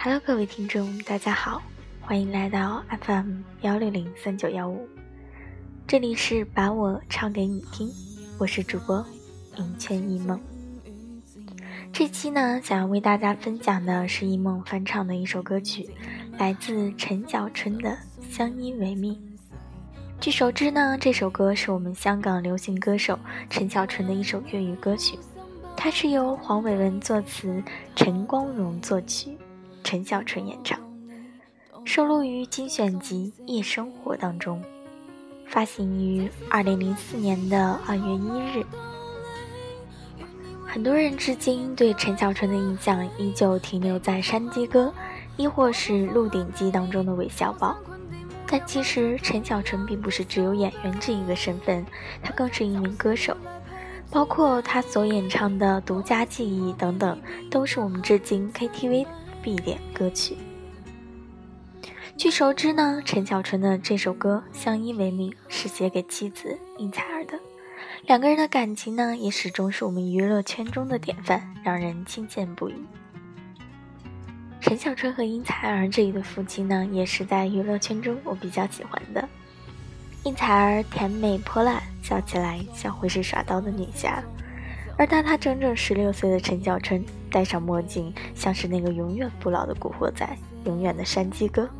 Hello，各位听众，大家好，欢迎来到 FM 幺六零三九幺五，这里是把我唱给你听，我是主播银圈一梦。这期呢，想要为大家分享的是一梦翻唱的一首歌曲，来自陈小春的《相依为命》。据熟知呢，这首歌是我们香港流行歌手陈小春的一首粤语歌曲，它是由黄伟文作词，陈光荣作曲，陈小春演唱，收录于精选集《夜生活》当中，发行于二零零四年的二月一日。很多人至今对陈小春的印象依旧停留在山鸡歌，亦或是《鹿鼎记》当中的韦小宝。但其实陈小春并不是只有演员这一个身份，他更是一名歌手，包括他所演唱的《独家记忆》等等，都是我们至今 KTV 必点歌曲。据熟知呢，陈小春的这首歌《相依为命》是写给妻子应采儿的，两个人的感情呢，也始终是我们娱乐圈中的典范，让人钦羡不已。陈小春和应采儿这一对夫妻呢，也是在娱乐圈中我比较喜欢的。应采儿甜美泼辣，笑起来像会是耍刀的女侠；而当他整整十六岁的陈小春，戴上墨镜，像是那个永远不老的古惑仔，永远的山鸡哥。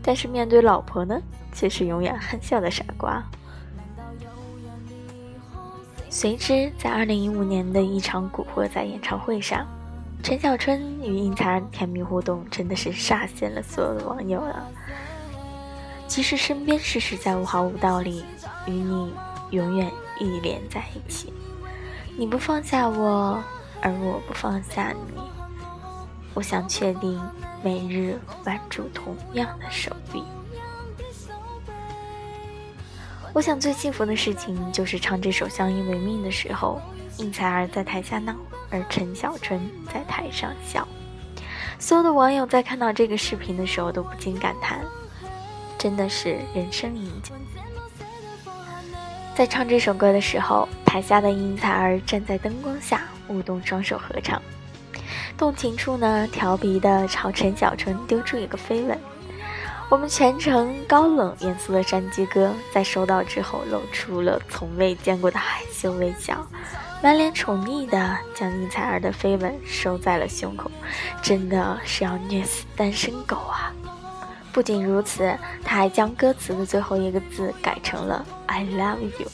但是面对老婆呢，却是永远憨笑的傻瓜。随之，在二零一五年的一场古惑仔演唱会上。陈小春与应采儿甜蜜互动，真的是煞现了所有的网友了。即使身边事实再毫无道理，与你永远依连在一起。你不放下我，而我不放下你。我想确定每日挽住同样的手臂。我想最幸福的事情就是唱这首《相依为命》的时候，应采儿在台下闹。而陈小春在台上笑，所有的网友在看到这个视频的时候都不禁感叹：真的是人生赢家。在唱这首歌的时候，台下的应采儿站在灯光下，舞动双手合唱，动情处呢，调皮的朝陈小春丢出一个飞吻。我们全程高冷严肃的山鸡哥在收到之后，露出了从未见过的害羞微笑。满脸宠溺的将应采儿的飞吻收在了胸口，真的是要虐死单身狗啊！不仅如此，他还将歌词的最后一个字改成了 “I love you”。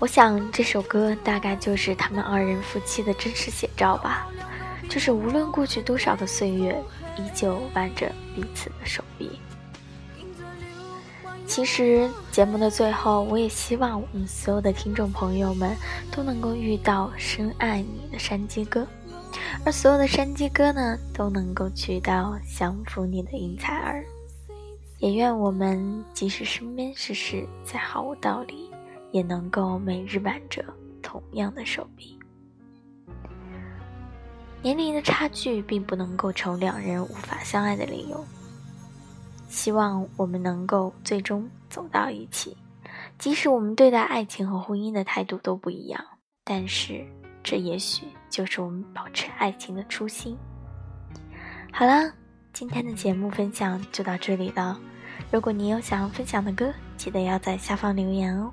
我想这首歌大概就是他们二人夫妻的真实写照吧，就是无论过去多少的岁月，依旧挽着彼此的手臂。其实节目的最后，我也希望我们所有的听众朋友们都能够遇到深爱你的山鸡哥，而所有的山鸡哥呢，都能够娶到降服你的应采儿。也愿我们即使身边事事再毫无道理，也能够每日挽着同样的手臂。年龄的差距并不能构成两人无法相爱的理由。希望我们能够最终走到一起，即使我们对待爱情和婚姻的态度都不一样，但是这也许就是我们保持爱情的初心。好了，今天的节目分享就到这里了。如果你有想要分享的歌，记得要在下方留言哦。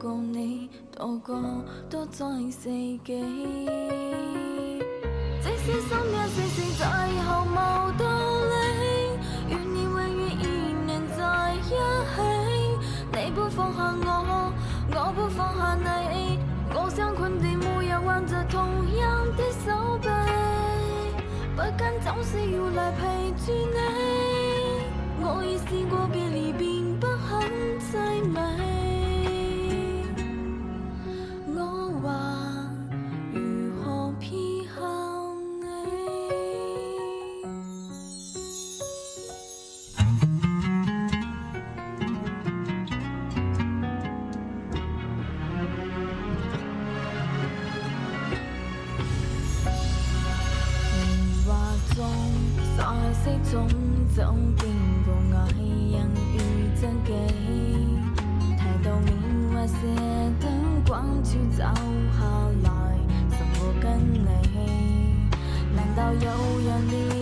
共你，度过多在四季。即使心一丝丝再毫无道理，愿你永远依连在一起。你不放下我，我不放下你。我想困地每日挽着同样的手臂，不间总是要来陪住你。我已试过别离，并种种经过，我一人遇知己。提到棉花石，灯光处走下来，怎么跟你？难道有人？